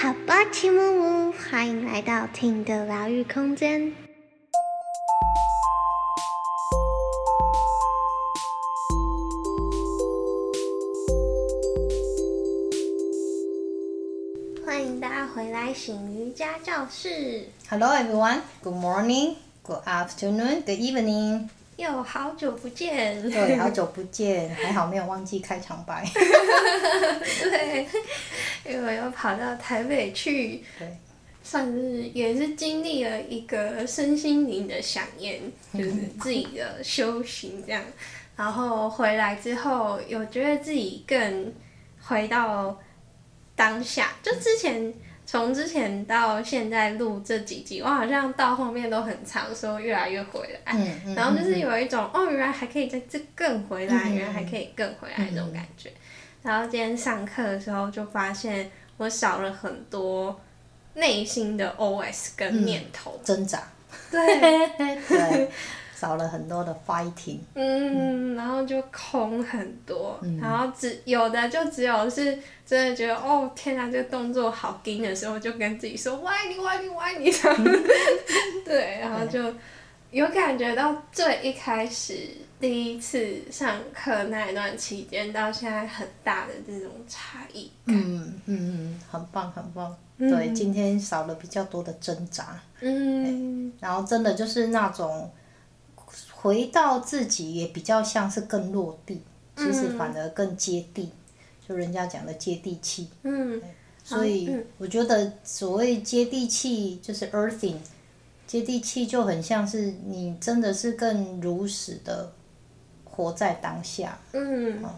好吧，齐木木，欢迎来到听的疗愈空间。欢迎大家回来醒瑜伽教室。Hello everyone, good morning, good afternoon, good evening. 又好久不见，对，好久不见，还好没有忘记开场白。对，因为我又跑到台北去，对，算是也是经历了一个身心灵的想念，就是自己的修行这样。然后回来之后，有觉得自己更回到当下，就之前。从之前到现在录这几集，我好像到后面都很长，说越来越回来，嗯嗯、然后就是有一种、嗯、哦，原来还可以在这更回来，嗯、原来还可以更回来这种感觉。嗯、然后今天上课的时候就发现，我少了很多内心的 OS 跟念头。挣扎，对。对。少了很多的 fighting，嗯，然后就空很多，嗯、然后只有的就只有是真的觉得哦天哪，这个动作好紧的时候，就跟自己说歪你 对，然后就有感觉到最一开始第一次上课那一段期间到现在很大的这种差异感，嗯嗯嗯，很棒很棒，嗯、对，今天少了比较多的挣扎，嗯，然后真的就是那种。回到自己也比较像是更落地，其实反而更接地，嗯、就人家讲的接地气。嗯，所以我觉得所谓接地气就是 earthing，接地气就很像是你真的是更如实的活在当下。嗯，嗯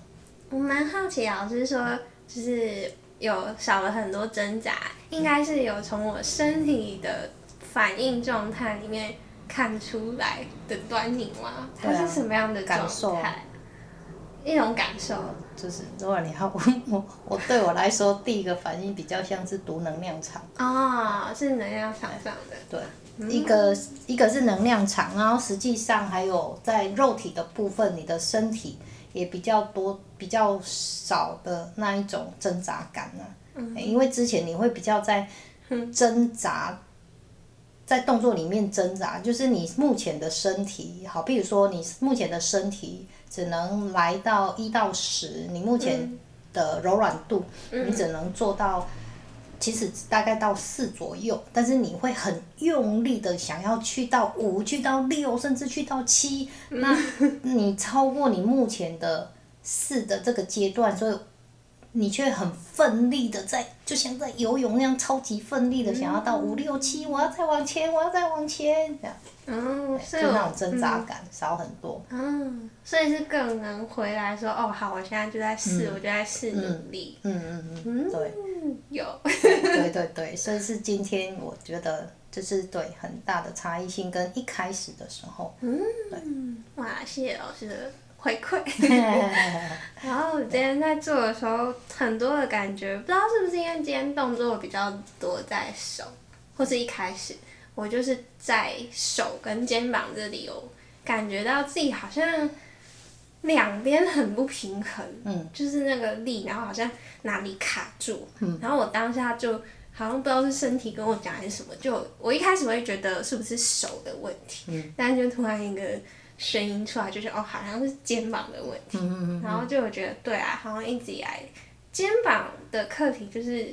我蛮好奇老师说，就是有少了很多挣扎，应该是有从我身体的反应状态里面。看出来的端倪吗？它是什么样的感受？一种感受。就是如果你要问我，我对我来说，第一个反应比较像是读能量场。啊、哦，是能量场上的。对，嗯、一个一个是能量场，然后实际上还有在肉体的部分，你的身体也比较多、比较少的那一种挣扎感呢、啊。嗯、因为之前你会比较在挣扎。在动作里面挣扎，就是你目前的身体好，比如说你目前的身体只能来到一到十，你目前的柔软度，嗯、你只能做到，其实大概到四左右，但是你会很用力的想要去到五，去到六，甚至去到七，那 你超过你目前的四的这个阶段，所以。你却很奋力的在，就像在游泳那样，超级奋力的想要到五六七，我要再往前，我要再往前，这样。嗯，所以就那种挣扎感少很多。嗯，所以是更能回来说，哦，好，我现在就在试，我就在试努力。嗯嗯嗯。对。有。对对对，所以是今天我觉得就是对很大的差异性，跟一开始的时候。嗯。对。哇，谢谢老师的。回馈，然后我今天在做的时候，很多的感觉，不知道是不是因为今天动作比较多在手，或是一开始我就是在手跟肩膀这里有感觉到自己好像两边很不平衡，嗯，就是那个力，然后好像哪里卡住，嗯，然后我当下就好像不知道是身体跟我讲还是什么，就我一开始会觉得是不是手的问题，嗯，但是就突然一个。声音出来就是哦，好像是肩膀的问题，嗯嗯嗯、然后就我觉得对啊，好像一直以来肩膀的课题就是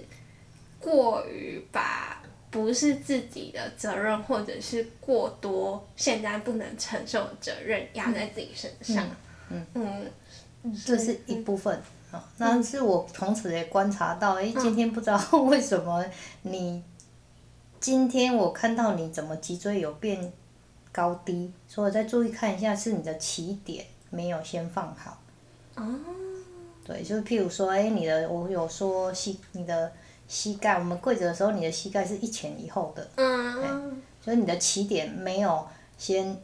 过于把不是自己的责任或者是过多现在不能承受的责任压在自己身上，嗯嗯，嗯。这是一部分。啊。但是我同时也观察到，哎，今天不知道为什么你今天我看到你怎么脊椎有变。高低，所以再注意看一下，是你的起点没有先放好。哦。对，就是譬如说，哎，你的我有说膝，你的膝盖，我们跪着的时候，你的膝盖是一前一后的。嗯。就是你的起点没有先。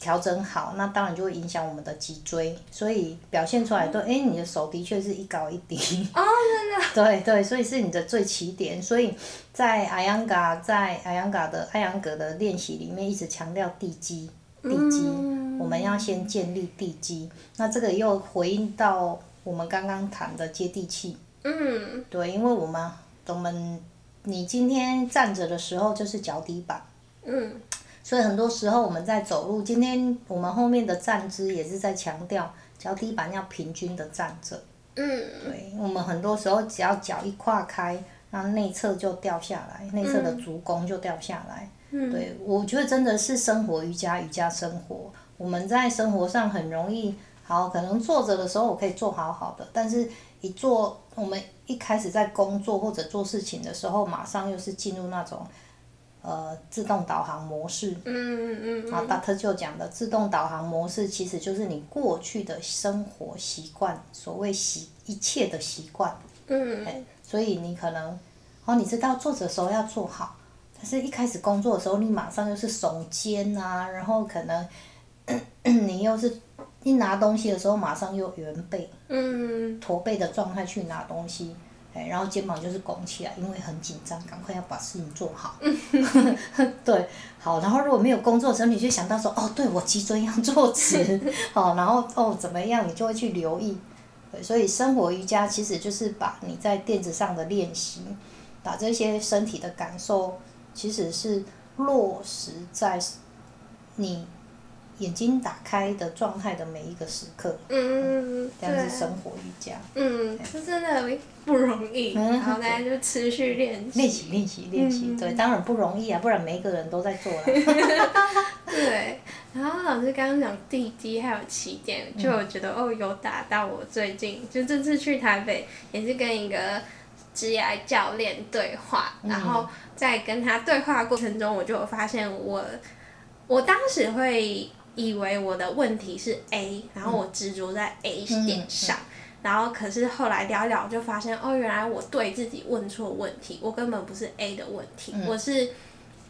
调整好，那当然就会影响我们的脊椎，所以表现出来都，哎、欸，你的手的确是一高一低。哦，真的。对对，所以是你的最起点，所以在艾扬嘎在艾扬嘎的艾扬格的练习里面，一直强调地基，地基，嗯、我们要先建立地基。那这个又回应到我们刚刚谈的接地气。嗯。对，因为我们我们你今天站着的时候就是脚底板。嗯。所以很多时候我们在走路，今天我们后面的站姿也是在强调脚底板要平均的站着。嗯。对，我们很多时候只要脚一跨开，那内侧就掉下来，内侧的足弓就掉下来。嗯。对，我觉得真的是生活瑜伽，瑜伽生活。我们在生活上很容易，好，可能坐着的时候我可以坐好好的，但是一坐，我们一开始在工作或者做事情的时候，马上又是进入那种。呃，自动导航模式。嗯嗯嗯。然后达特就讲的自动导航模式，其实就是你过去的生活习惯，所谓习一切的习惯。嗯。哎，所以你可能，哦，你知道坐着的时候要坐好，但是一开始工作的时候，你马上又是耸肩啊，然后可能，你又是一拿东西的时候，马上又圆背。嗯。驼背的状态去拿东西。哎，然后肩膀就是拱起来，因为很紧张，赶快要把事情做好。对，好，然后如果没有工作的时候，你就想到说，哦，对，我脊椎要坐直，好，然后哦怎么样，你就会去留意。对，所以生活瑜伽其实就是把你在垫子上的练习，把这些身体的感受，其实是落实在你。眼睛打开的状态的每一个时刻，嗯，这样子生活瑜伽。嗯，是真的不容易，嗯、然后大家就持续练习。练习练习练习，对，当然不容易啊，不然每一个人都在做了。对，然后老师刚刚讲地基还有起点，就我觉得、嗯、哦，有打到我最近，就这次去台北也是跟一个职业教练对话，嗯、然后在跟他对话过程中，我就有发现我，我当时会。以为我的问题是 A，然后我执着在 A 点上，嗯、然后可是后来聊聊就发现，哦，原来我对自己问错问题，我根本不是 A 的问题，嗯、我是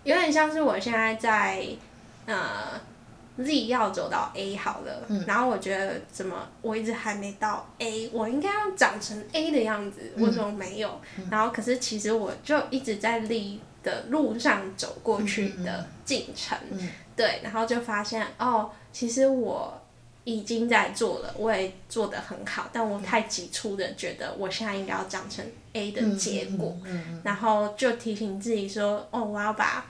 有点像是我现在在呃 Z 要走到 A 好了，嗯、然后我觉得怎么我一直还没到 A，我应该要长成 A 的样子，为什么没有？嗯、然后可是其实我就一直在 Z 的路上走过去的进程。对，然后就发现哦，其实我已经在做了，我也做得很好，但我太急促的觉得我现在应该要长成 A 的结果，然后就提醒自己说，哦，我要把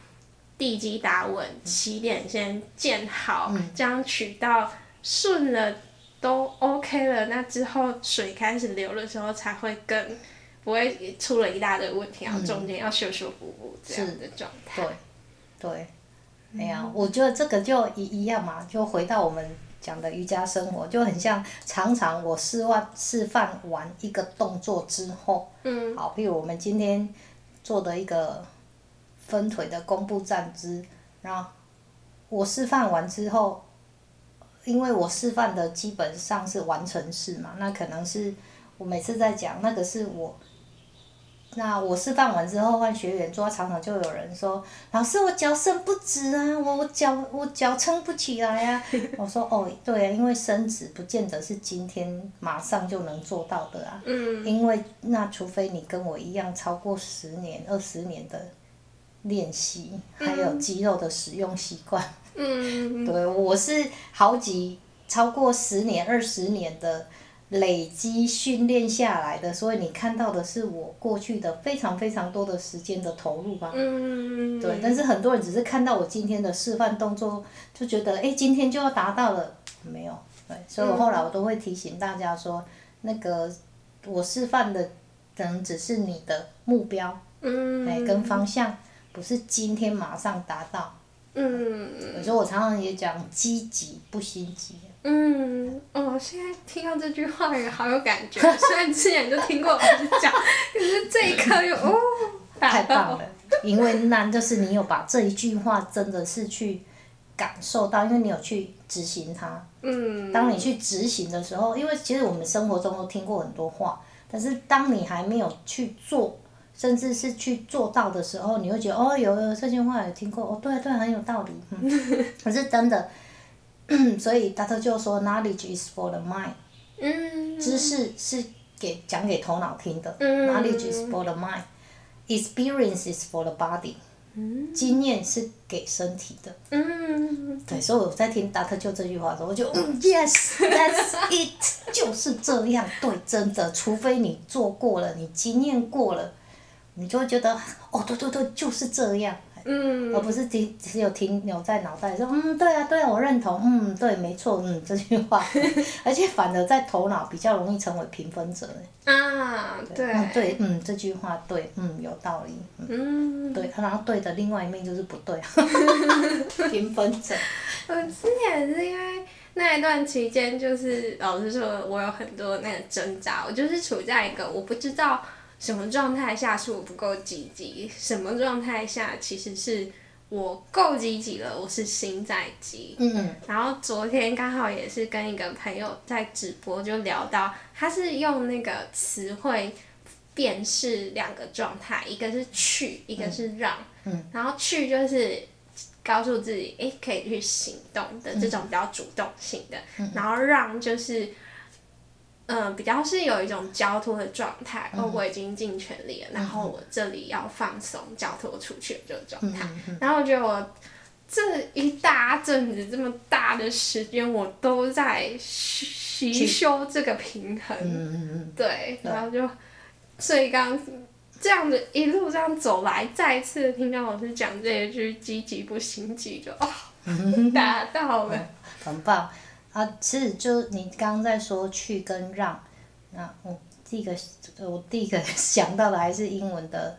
地基打稳，起点先建好，嗯、这样渠道顺了都 OK 了，那之后水开始流的时候才会更不会出了一大堆问题，然后中间要修修补补这样的状态。对，对。哎呀，我觉得这个就一一样嘛，就回到我们讲的瑜伽生活，就很像常常我示范示范完一个动作之后，嗯，好，比如我们今天做的一个分腿的弓步站姿，然后我示范完之后，因为我示范的基本上是完成式嘛，那可能是我每次在讲那个是我。那我示范完之后，换学员做，常常就有人说：“老师，我脚伸不直啊，我我脚我脚撑不起来呀、啊。” 我说：“哦，对啊，因为伸直不见得是今天马上就能做到的啊。嗯。因为那除非你跟我一样超过十年、二十年的练习，还有肌肉的使用习惯。嗯。对，我是好几超过十年、二十年的。累积训练下来的，所以你看到的是我过去的非常非常多的时间的投入吧。嗯。对，但是很多人只是看到我今天的示范动作，就觉得哎，今天就要达到了，没有。对，所以我后来我都会提醒大家说，那个我示范的可能只是你的目标，嗯，哎，跟方向，不是今天马上达到。嗯。有时候我常常也讲积极不心急。嗯，哦，现在听到这句话也好有感觉。虽然之前就听过老师讲，可是这一刻又哦，太棒了。因为那就是你有把这一句话真的是去感受到，因为你有去执行它。嗯。当你去执行的时候，因为其实我们生活中都听过很多话，但是当你还没有去做，甚至是去做到的时候，你会觉得哦，有有这句话有听过，哦，对对，很有道理。嗯。可是真的。所以达特就说，knowledge is for the mind，嗯，知识是给讲给头脑听的，嗯，knowledge is for the mind，experience is for the body，嗯，经验是给身体的，嗯，对，所以我在听达特就这句话的时候，我就，嗯，yes，that's it，就是这样，对，真的，除非你做过了，你经验过了，你就会觉得哦，对对对，就是这样。嗯，而不是只只有停留在脑袋说，嗯，对啊，对啊，我认同，嗯，对，没错，嗯，这句话，而且反而在头脑比较容易成为评分者。啊，对，对，嗯，对，嗯，这句话对，嗯，有道理，嗯，对，然后对的另外一面就是不对，评分者。我之前是因为那一段期间，就是老实说，我有很多那个挣扎，我就是处在一个我不知道。什么状态下是我不够积极？什么状态下其实是我够积极了？我是心在急。嗯。然后昨天刚好也是跟一个朋友在直播，就聊到他是用那个词汇辨识两个状态，一个是去，一个是让。嗯。然后去就是告诉自己，诶，可以去行动的这种比较主动性的。嗯。然后让就是。嗯，比较是有一种交托的状态，哦，我已经尽全力了，嗯、然后我这里要放松，交托出去的这个状态。然后我觉得我这一大阵子这么大的时间，我都在习修这个平衡。嗯、对，然后就，所以刚这样子一路这样走来，再一次听到老师讲这一句“积极不心急”，就哦，达到了，很棒。啊，其实就你刚刚在说去跟让，那我第一个我第一个 想到的还是英文的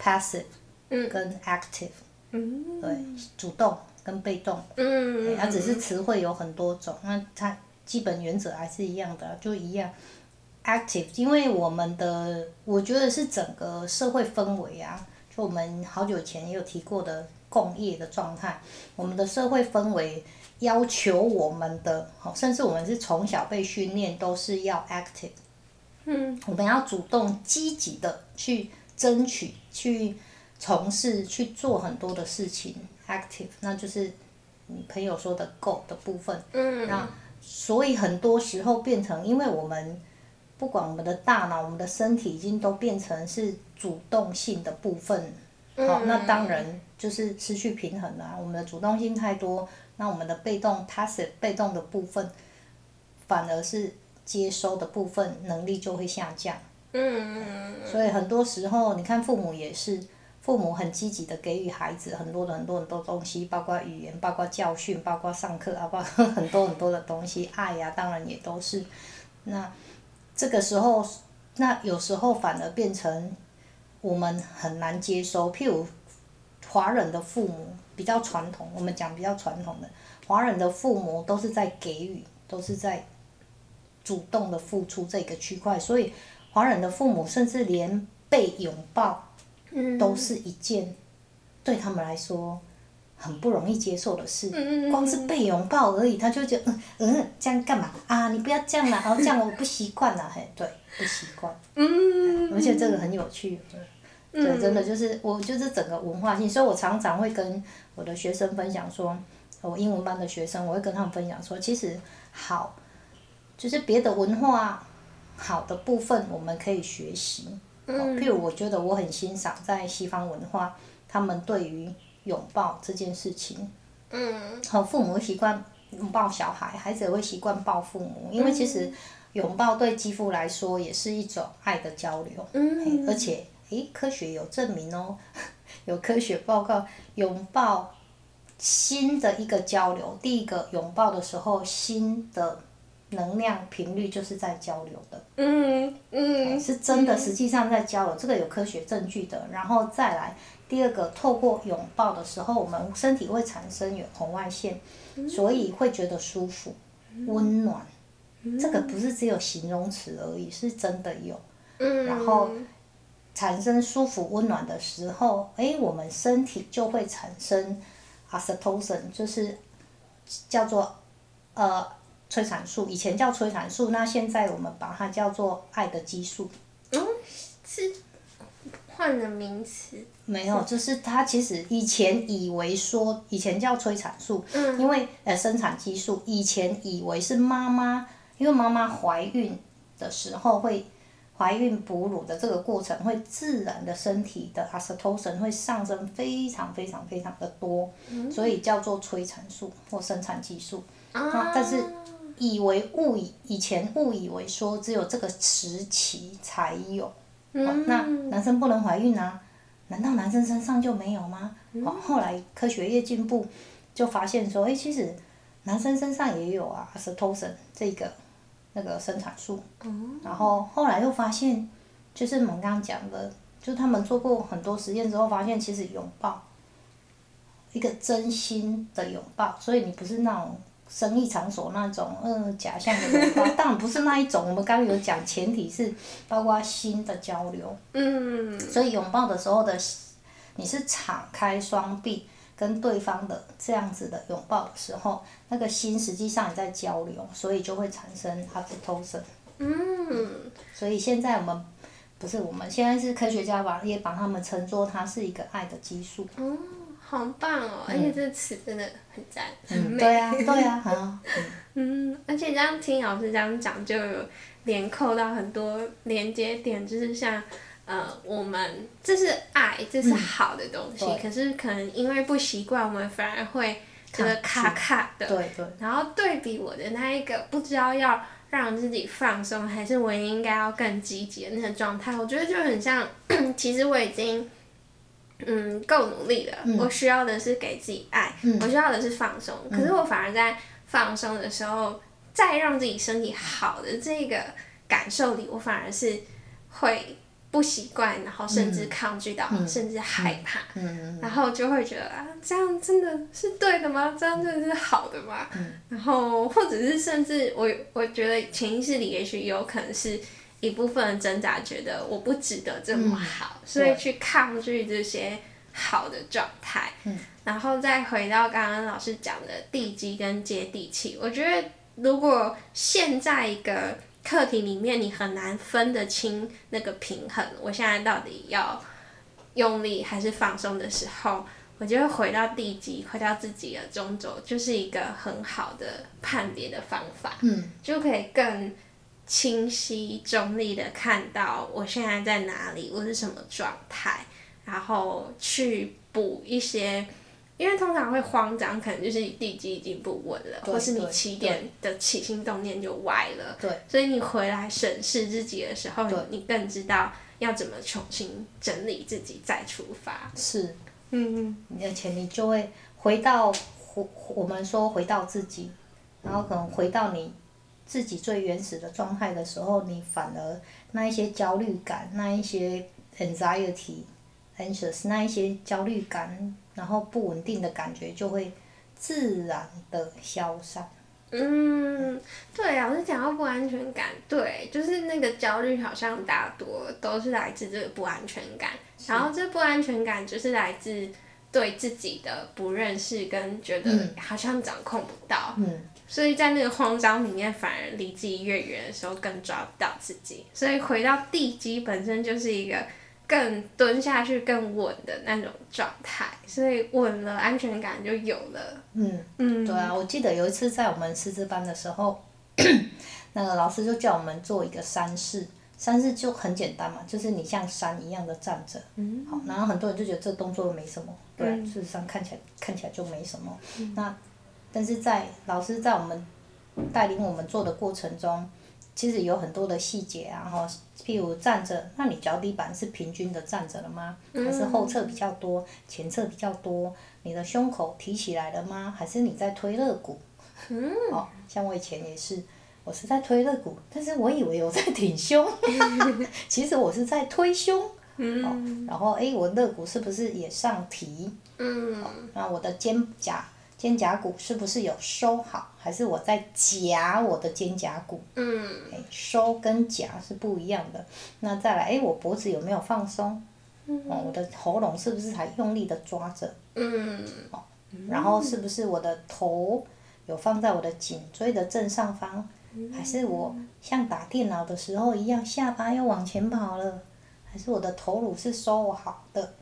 passive，跟 active，嗯，对，主动跟被动，嗯，它只是词汇有很多种，那它基本原则还是一样的，就一样，active，因为我们的我觉得是整个社会氛围啊，就我们好久前也有提过的共业的状态，我们的社会氛围。要求我们的，甚至我们是从小被训练都是要 active，嗯，我们要主动积极的去争取、去从事、去做很多的事情，active，那就是你朋友说的 go 的部分，嗯，那所以很多时候变成，因为我们不管我们的大脑、我们的身体已经都变成是主动性的部分，好，那当然就是失去平衡了，我们的主动性太多。那我们的被动，passive 被动的部分，反而是接收的部分能力就会下降。嗯。所以很多时候，你看父母也是，父母很积极的给予孩子很多的很多很多东西，包括语言，包括教训，包括上课啊，包括 很多很多的东西，爱呀、啊，当然也都是。那这个时候，那有时候反而变成我们很难接收，譬如华人的父母。比较传统，我们讲比较传统的华人的父母都是在给予，都是在主动的付出这个区块，所以华人的父母甚至连被拥抱，都是一件对他们来说很不容易接受的事。光是被拥抱而已，他就觉得嗯嗯，这样干嘛啊？你不要这样啦，然后这样我不习惯啦，嘿，对，不习惯。嗯，而且这个很有趣。对，真的就是我就是整个文化性，所以我常常会跟我的学生分享说，我英文班的学生，我会跟他们分享说，其实好，就是别的文化好的部分我们可以学习。嗯。譬如我觉得我很欣赏在西方文化，他们对于拥抱这件事情，嗯。和父母习惯拥抱小孩，孩子也会习惯抱父母，因为其实拥抱对肌肤来说也是一种爱的交流。嗯。而且。诶，科学有证明哦，有科学报告，拥抱新的一个交流。第一个拥抱的时候，心的能量频率就是在交流的。嗯嗯。是真的，实际上在交流，这个有科学证据的。然后再来，第二个，透过拥抱的时候，我们身体会产生有红外线，所以会觉得舒服、温暖。这个不是只有形容词而已，是真的有。然后。产生舒服温暖的时候，诶，我们身体就会产生 oxytocin，就是叫做呃催产素，以前叫催产素，那现在我们把它叫做爱的激素。嗯，是换了名词。没有，就是它其实以前以为说以前叫催产素，嗯，因为呃生产激素，以前以为是妈妈，因为妈妈怀孕的时候会。怀孕哺乳的这个过程会自然的身体的 oxytocin 会上升非常非常非常的多，所以叫做催产素或生产激素。啊，但是以为误以以前误以为说只有这个时期才有，哦，那男生不能怀孕啊？难道男生身上就没有吗？哦，后来科学越进步，就发现说，哎，其实男生身上也有啊，oxytocin 这个那个生产素。然后后来又发现，就是我们刚刚讲的，就他们做过很多实验之后，发现其实拥抱，一个真心的拥抱，所以你不是那种。生意场所那种，嗯，假象的拥抱，当然不是那一种。我们刚刚有讲，前提是包括心的交流。嗯。所以拥抱的时候的，你是敞开双臂跟对方的这样子的拥抱的时候，那个心实际上也在交流，所以就会产生 oxytocin。嗯。所以现在我们不是我们现在是科学家吧，也把他们称作它是一个爱的激素。嗯好棒哦！而且这个词真的很赞，很美。对呀，对呀，好。嗯，而且这样听老师这样讲，就有连扣到很多连接点，就是像呃，我们这是爱，这是好的东西，可是可能因为不习惯，我们反而会觉得卡卡的。对对。然后对比我的那一个不知道要让自己放松，还是我应该要更积极的那个状态，我觉得就很像，其实我已经。嗯，够努力了。嗯、我需要的是给自己爱，嗯、我需要的是放松。嗯、可是我反而在放松的时候，再让自己身体好的这个感受里，我反而是会不习惯，然后甚至抗拒到，嗯、甚至害怕。然后就会觉得啊，这样真的是对的吗？这样真的是好的吗？嗯、然后或者是甚至我我觉得潜意识里也许有可能是。一部分挣扎，觉得我不值得这么好，嗯、所以去抗拒这些好的状态。嗯、然后再回到刚刚老师讲的地基跟接地气，我觉得如果现在一个课题里面你很难分得清那个平衡，我现在到底要用力还是放松的时候，我就会回到地基，回到自己的中轴，就是一个很好的判别的方法。嗯，就可以更。清晰中立的看到我现在在哪里，我是什么状态，然后去补一些，因为通常会慌张，可能就是你地基已经不稳了，或是你起点的起心动念就歪了，对所以你回来审视自己的时候，你更知道要怎么重新整理自己再出发。是，嗯嗯，而且你就会回到回我们说回到自己，然后可能回到你。自己最原始的状态的时候，你反而那一些焦虑感，那一些 anxiety、anxious，那一些焦虑感，然后不稳定的感觉就会自然的消散。嗯，对啊，我是讲到不安全感，对，就是那个焦虑好像大多都是来自这个不安全感，然后这不安全感就是来自对自己的不认识跟觉得好像掌控不到。嗯。嗯所以在那个慌张里面，反而离自己越远的时候，更抓不到自己。所以回到地基本身就是一个更蹲下去、更稳的那种状态。所以稳了，安全感就有了。嗯嗯，对啊，我记得有一次在我们师资班的时候，那个老师就叫我们做一个山式，山式就很简单嘛，就是你像山一样的站着。嗯。好，然后很多人就觉得这动作没什么，对，嗯、事实上看起来看起来就没什么。嗯、那。但是在老师在我们带领我们做的过程中，其实有很多的细节啊，哈，譬如站着，那你脚底板是平均的站着了吗？还是后侧比较多，前侧比较多？你的胸口提起来了吗？还是你在推肋骨？嗯，哦，像我以前也是，我是在推肋骨，但是我以为我在挺胸，其实我是在推胸。嗯，哦，然后哎，我肋骨是不是也上提？嗯，哦，那我的肩胛。肩胛骨是不是有收好，还是我在夹我的肩胛骨？嗯，哎，收跟夹是不一样的。那再来，哎，我脖子有没有放松？嗯，哦，我的喉咙是不是还用力的抓着？嗯，哦，然后是不是我的头有放在我的颈椎的正上方？还是我像打电脑的时候一样，下巴又往前跑了？还是我的头颅是收好的？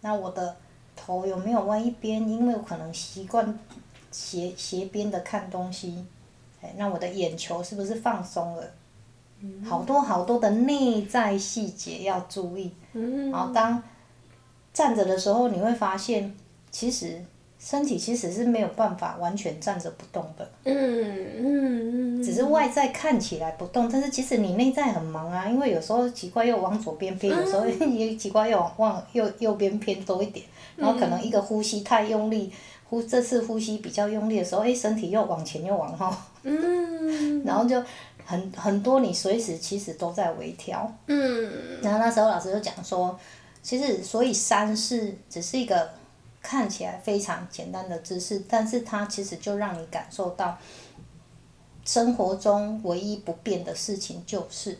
那我的。头有没有歪一边？因为我可能习惯斜斜边的看东西，哎，那我的眼球是不是放松了？嗯、好多好多的内在细节要注意。嗯、然后当站着的时候，你会发现，其实身体其实是没有办法完全站着不动的。嗯嗯嗯。只是外在看起来不动，但是其实你内在很忙啊，因为有时候奇怪又往左边偏，有时候也奇怪又往往右右边偏多一点，然后可能一个呼吸太用力，呼这次呼吸比较用力的时候，哎，身体又往前又往后。嗯。然后就很很多，你随时其实都在微调。嗯。然后那时候老师就讲说，其实所以三是只是一个。看起来非常简单的姿势，但是它其实就让你感受到，生活中唯一不变的事情就是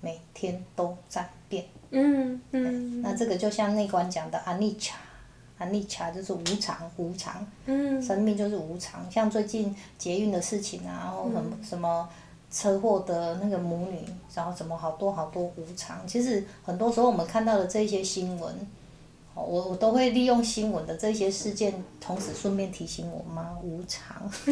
每天都在变。嗯嗯。那这个就像内观讲的阿尼卡，阿尼卡就是无常，无常。嗯。生命就是无常，像最近捷运的事情啊，然后什么什么车祸的那个母女，然后什么好多好多无常。其实很多时候我们看到的这些新闻。我我都会利用新闻的这些事件，同时顺便提醒我妈无常。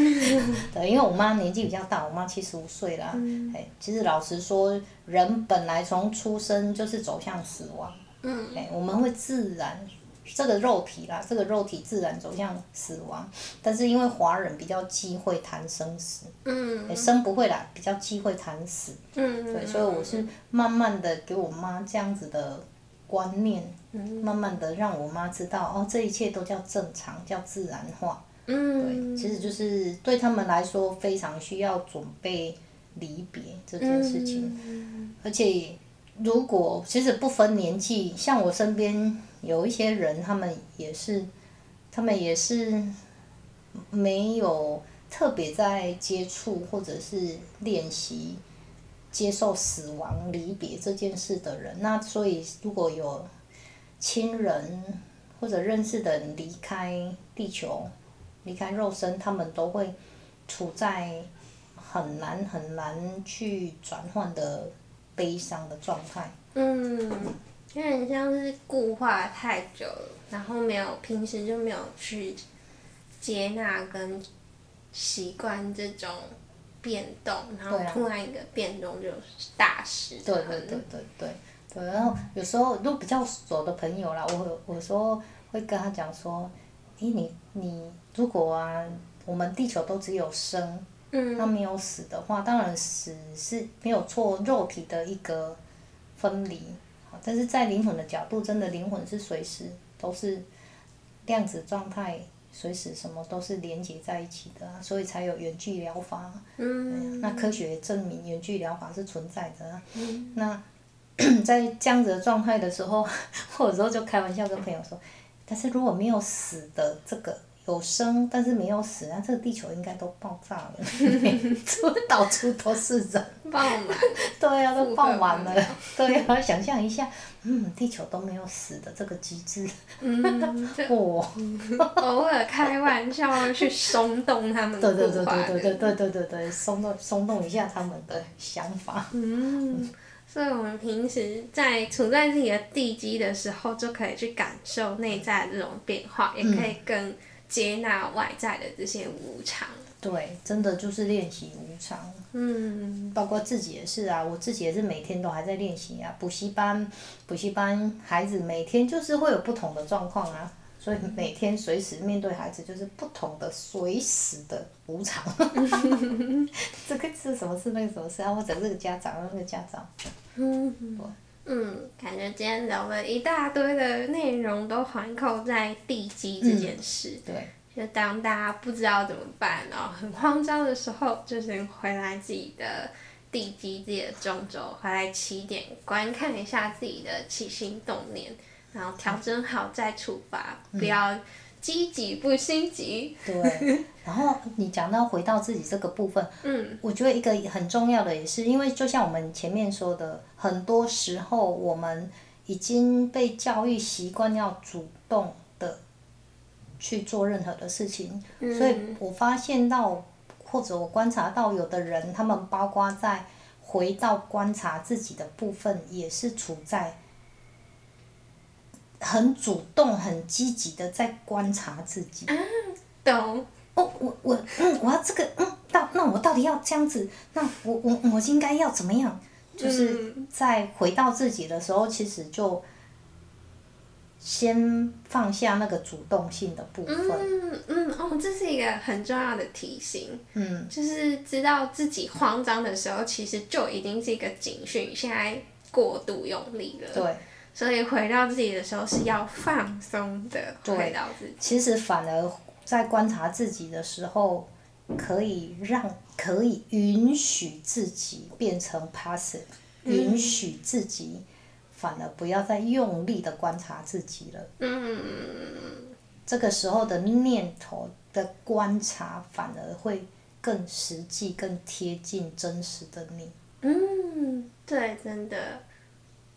对，因为我妈年纪比较大，我妈七十五岁啦。哎，其实老实说，人本来从出生就是走向死亡。嗯。哎，我们会自然这个肉体啦，这个肉体自然走向死亡。但是因为华人比较忌讳谈生死。嗯。生不会啦，比较忌讳谈死。嗯。对，所以我是慢慢的给我妈这样子的。观念，慢慢的让我妈知道，哦，这一切都叫正常，叫自然化。嗯，对，其实就是对他们来说非常需要准备离别这件事情。嗯，而且，如果其实不分年纪，像我身边有一些人，他们也是，他们也是没有特别在接触或者是练习。接受死亡、离别这件事的人，那所以如果有亲人或者认识的人离开地球、离开肉身，他们都会处在很难很难去转换的悲伤的状态。嗯，有点像是固化太久了，然后没有平时就没有去接纳跟习惯这种。变动，然后突然一个变动就是大事。对对对对对对，然后有时候都比较熟的朋友啦，我我说会跟他讲说，诶你你如果啊，我们地球都只有生，嗯，那没有死的话，当然死是没有错，肉体的一个分离，但是在灵魂的角度，真的灵魂是随时都是量子状态。随时什么都是连接在一起的，所以才有远距疗法。嗯。那科学证明远距疗法是存在的。嗯。那 在这样子的状态的时候，我有时候就开玩笑跟朋友说，但是如果没有死的这个。有生，但是没有死，那这个地球应该都爆炸了，到处都是人。爆满。对啊，都爆满了。对啊，想象一下，嗯，地球都没有死的这个机制。嗯。哇。偶尔开玩笑去松动他们的。对对对对对对对对对，松动松动一下他们的想法。嗯。所以我们平时在处在自己的地基的时候，就可以去感受内在的这种变化，也可以跟。接纳外在的这些无常。对，真的就是练习无常。嗯。包括自己也是啊，我自己也是每天都还在练习啊。补习班，补习班孩子每天就是会有不同的状况啊，所以每天随时面对孩子就是不同的随时的无常。这个是什么事？那个什么事啊？或者这个家长，那个家长。嗯。嗯，感觉今天聊了一大堆的内容，都环扣在地基这件事。嗯、对。就当大家不知道怎么办，然后很慌张的时候，就先回来自己的地基、自己的中轴，回来起点，观看一下自己的起心动念，然后调整好再出发，嗯、不要。积极不心急。对，然后你讲到回到自己这个部分，嗯，我觉得一个很重要的也是，因为就像我们前面说的，很多时候我们已经被教育习惯要主动的去做任何的事情，嗯，所以我发现到或者我观察到有的人，他们包括在回到观察自己的部分，也是处在。很主动、很积极的在观察自己。啊，懂。哦，我我嗯，我要这个嗯，到那我到底要这样子？那我我我应该要怎么样？就是在回到自己的时候，其实就先放下那个主动性的部分。嗯嗯哦，这是一个很重要的提醒。嗯，就是知道自己慌张的时候，其实就已经是一个警讯，现在过度用力了。对。所以回到自己的时候是要放松的，回到自己。其实反而在观察自己的时候，可以让可以允许自己变成 passive，嗯，允许自己反而不要再用力的观察自己了。嗯。这个时候的念头的观察反而会更实际、更贴近真实的你。嗯，对，真的。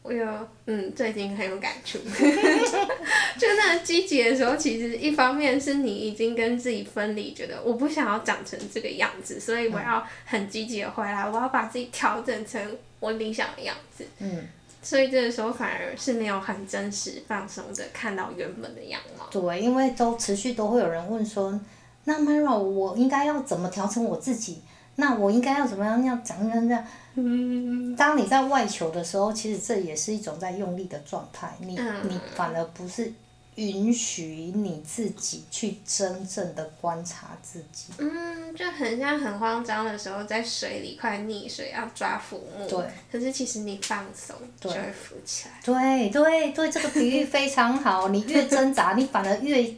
我有，嗯，最近很有感触，就那积极的时候，其实一方面是你已经跟自己分离，觉得我不想要长成这个样子，所以我要很积极的回来，我要把自己调整成我理想的样子。嗯。所以这个时候反而是没有很真实放松的看到原本的样貌。对，因为都持续都会有人问说，那 Myra，我应该要怎么调成我自己？那我应该要怎么样？要怎样这样？嗯，当你在外求的时候，其实这也是一种在用力的状态。你你反而不是允许你自己去真正的观察自己。嗯，就很像很慌张的时候，在水里快溺水要抓浮木。对。可是其实你放松就会浮起来。对对对，这个比喻非常好。你越挣扎，你反而越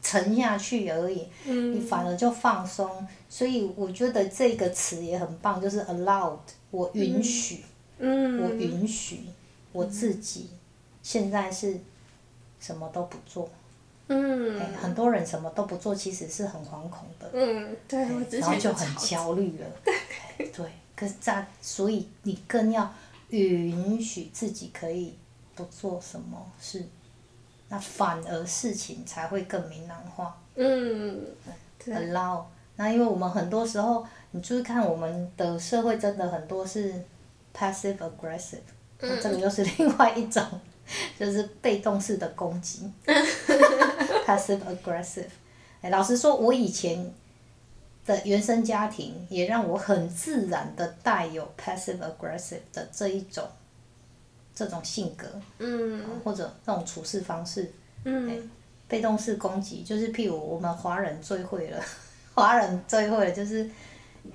沉下去而已。嗯。你反而就放松，所以我觉得这个词也很棒，就是 allowed。我允许，嗯、我允许我自己现在是什么都不做。嗯欸、很多人什么都不做，其实是很惶恐的。嗯，对，欸、然后就很焦虑了。对，可是在，所以你更要允许自己可以不做什么事，那反而事情才会更明朗化。嗯，对，allow。那因为我们很多时候。你注意看我们的社会真的很多是 passive aggressive，那、嗯、这个又是另外一种，就是被动式的攻击。passive aggressive，哎，老实说，我以前的原生家庭也让我很自然的带有 passive aggressive 的这一种，这种性格，嗯，或者这种处事方式，嗯，被动式攻击就是譬如我们华人最会了，华人最会了就是。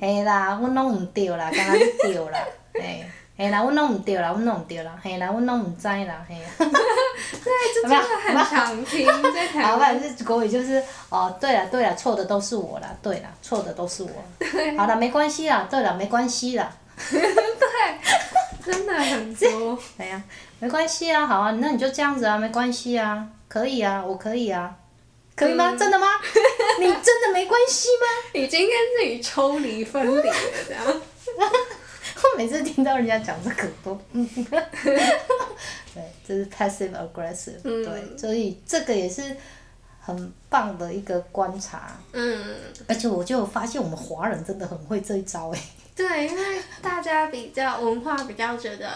嘿啦，阮拢毋对啦，敢若你对啦，嘿，嘿啦，阮拢毋对啦，阮拢毋对啦，嘿啦，阮拢毋知啦，嘿。对，这真的很常听在台湾。好，反正国语就是哦，对了对了，错的都是我啦，对了，错的都是我。对。好了，没关系啦，对了，没关系啦。对，真的很多。哎呀，没关系啊，好啊，那你就这样子啊，没关系啊，可以啊，我可以啊。可以吗？嗯、真的吗？你真的没关系吗？已经跟自己抽离分离了，这样。我每次听到人家讲这个都，对，这是 passive aggressive，、嗯、对，所以这个也是很棒的一个观察。嗯。而且我就发现我们华人真的很会这一招哎。对，因为大家比较文化比较觉得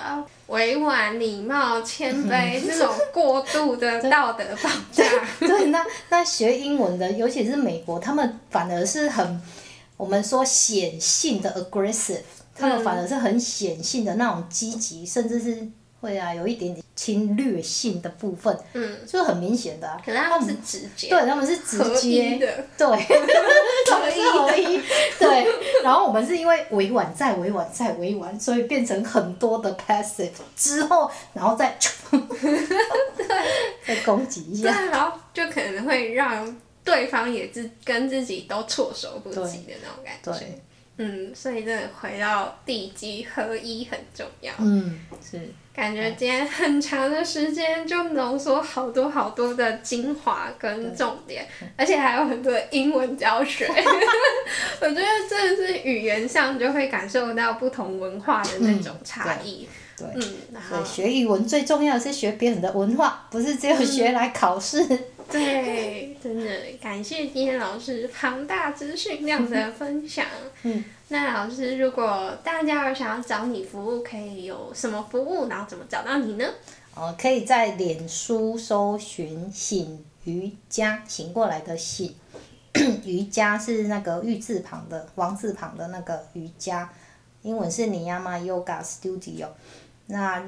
委婉、礼貌、谦卑这种过度的 道德绑架。对，那那学英文的，尤其是美国，他们反而是很我们说显性的 aggressive，他们反而是很显性的那种积极，甚至是。会啊，有一点点侵略性的部分，嗯，就是很明显的、啊。可是他们是直接，对，他们是直接的，对，合一合一，对。然后我们是因为委婉再委婉再委婉，所以变成很多的 passive 之后，然后再，对，再攻击一下，对，然后就可能会让对方也是跟自己都措手不及的那种感觉。对，嗯，所以真的回到地基合一很重要。嗯，是。感觉今天很长的时间就浓缩好多好多的精华跟重点，而且还有很多英文教学。我觉得真的是语言上就会感受到不同文化的那种差异。对，嗯，然后学语文最重要的是学别人的文化，不是只有学来考试。嗯对，真的感谢今天老师庞大资讯量的分享。嗯，那老师，如果大家有想要找你服务，可以有什么服务？然后怎么找到你呢？哦，可以在脸书搜寻“醒瑜伽”，醒过来的“醒”，瑜伽是那个玉字旁的王字旁的那个瑜伽，英文是 Niyama Yoga Studio。那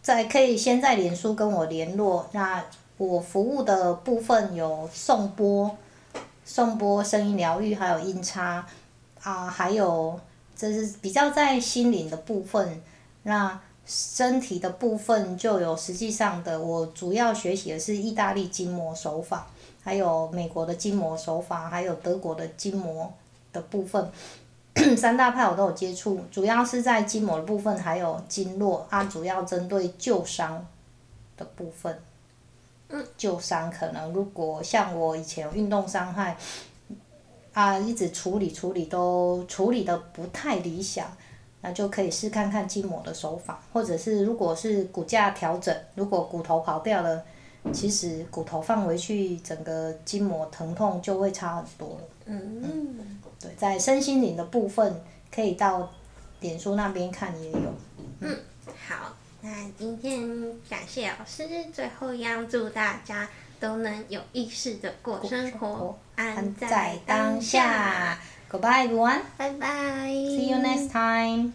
在可以先在脸书跟我联络。那我服务的部分有颂钵、颂钵声音疗愈，还有音叉啊，还有这是比较在心灵的部分。那身体的部分就有实际上的，我主要学习的是意大利筋膜手法，还有美国的筋膜手法，还有德国的筋膜的部分。三大派我都有接触，主要是在筋膜的部分，还有经络啊，主要针对旧伤的部分。旧伤可能如果像我以前运动伤害，啊，一直处理处理都处理得不太理想，那就可以试看看筋膜的手法，或者是如果是骨架调整，如果骨头跑掉了，其实骨头放回去，整个筋膜疼痛就会差很多了。嗯嗯。对，在身心灵的部分，可以到脸书那边看也有。嗯，好，那今天感谢老师，最后一样祝大家都能有意识的过生活，安在当下。Goodbye everyone. Bye bye. See you next time.